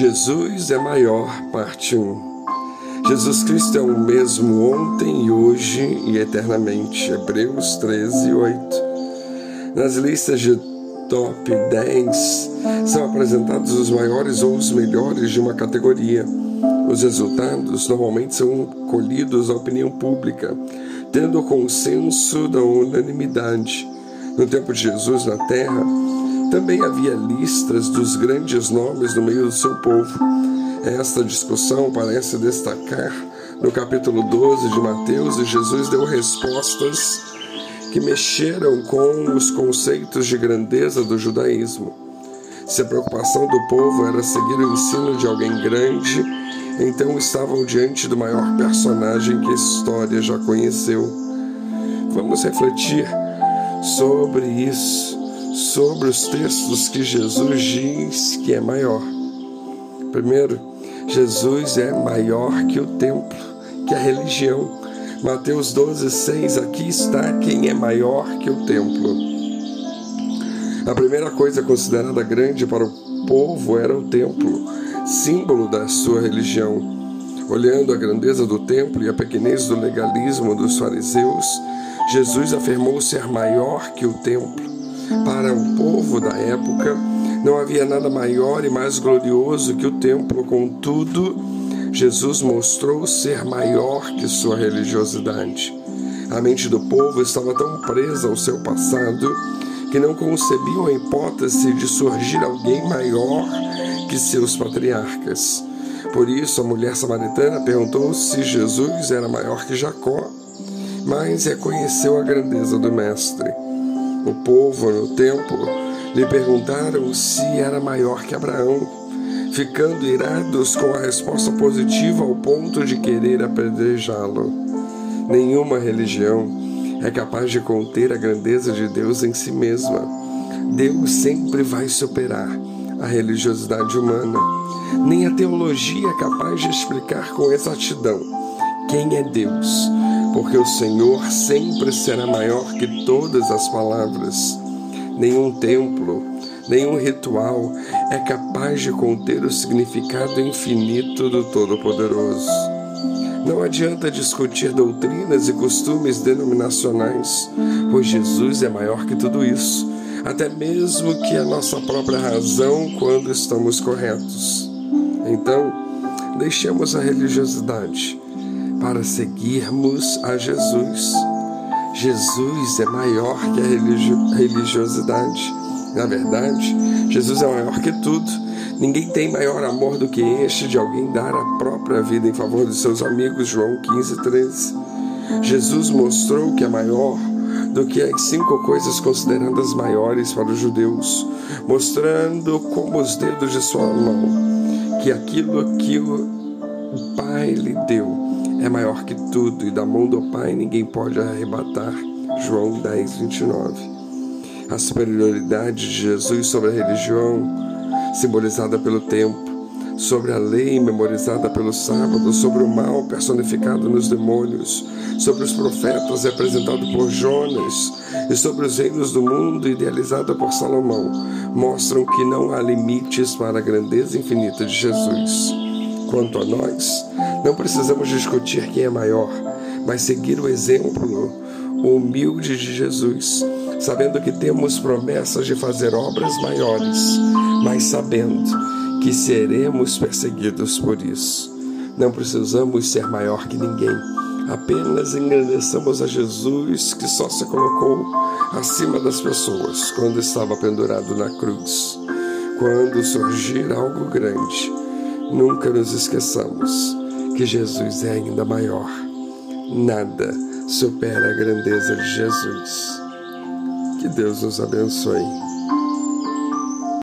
Jesus é maior, parte 1. Jesus Cristo é o mesmo ontem hoje e eternamente. Hebreus 13, 8. Nas listas de top 10 são apresentados os maiores ou os melhores de uma categoria. Os resultados normalmente são colhidos na opinião pública, tendo o consenso da unanimidade. No tempo de Jesus na terra, também havia listas dos grandes nomes no meio do seu povo. Esta discussão parece destacar no capítulo 12 de Mateus e Jesus deu respostas que mexeram com os conceitos de grandeza do judaísmo. Se a preocupação do povo era seguir o ensino de alguém grande, então estavam diante do maior personagem que a história já conheceu. Vamos refletir sobre isso sobre os textos que Jesus diz que é maior. Primeiro, Jesus é maior que o templo, que a religião. Mateus 12, 6, aqui está quem é maior que o templo. A primeira coisa considerada grande para o povo era o templo, símbolo da sua religião. Olhando a grandeza do templo e a pequenez do legalismo dos fariseus, Jesus afirmou ser maior que o templo. Para o povo da época, não havia nada maior e mais glorioso que o templo, contudo, Jesus mostrou ser maior que sua religiosidade. A mente do povo estava tão presa ao seu passado que não concebiam a hipótese de surgir alguém maior que seus patriarcas. Por isso, a mulher samaritana perguntou se Jesus era maior que Jacó, mas reconheceu a grandeza do Mestre. O povo no templo lhe perguntaram se era maior que Abraão, ficando irados com a resposta positiva ao ponto de querer apedrejá-lo. Nenhuma religião é capaz de conter a grandeza de Deus em si mesma. Deus sempre vai superar a religiosidade humana. Nem a teologia é capaz de explicar com exatidão quem é Deus porque o Senhor sempre será maior que todas as palavras. Nenhum templo, nenhum ritual é capaz de conter o significado infinito do Todo-Poderoso. Não adianta discutir doutrinas e costumes denominacionais, pois Jesus é maior que tudo isso, até mesmo que a nossa própria razão quando estamos corretos. Então, deixemos a religiosidade para seguirmos a Jesus. Jesus é maior que a religiosidade. Na verdade, Jesus é maior que tudo. Ninguém tem maior amor do que este de alguém dar a própria vida em favor de seus amigos. João 15, 13. Jesus mostrou que é maior do que as cinco coisas consideradas maiores para os judeus, mostrando como os dedos de sua mão que aquilo que o Pai lhe deu é maior que tudo e da mão do Pai ninguém pode arrebatar. João 10, 29. A superioridade de Jesus sobre a religião, simbolizada pelo tempo, sobre a lei memorizada pelo sábado, sobre o mal personificado nos demônios, sobre os profetas representado por Jonas e sobre os reinos do mundo idealizado por Salomão, mostram que não há limites para a grandeza infinita de Jesus. Quanto a nós, não precisamos discutir quem é maior, mas seguir o exemplo humilde de Jesus, sabendo que temos promessas de fazer obras maiores, mas sabendo que seremos perseguidos por isso. Não precisamos ser maior que ninguém, apenas engrandeçamos a Jesus que só se colocou acima das pessoas quando estava pendurado na cruz. Quando surgir algo grande, Nunca nos esqueçamos que Jesus é ainda maior. Nada supera a grandeza de Jesus. Que Deus nos abençoe.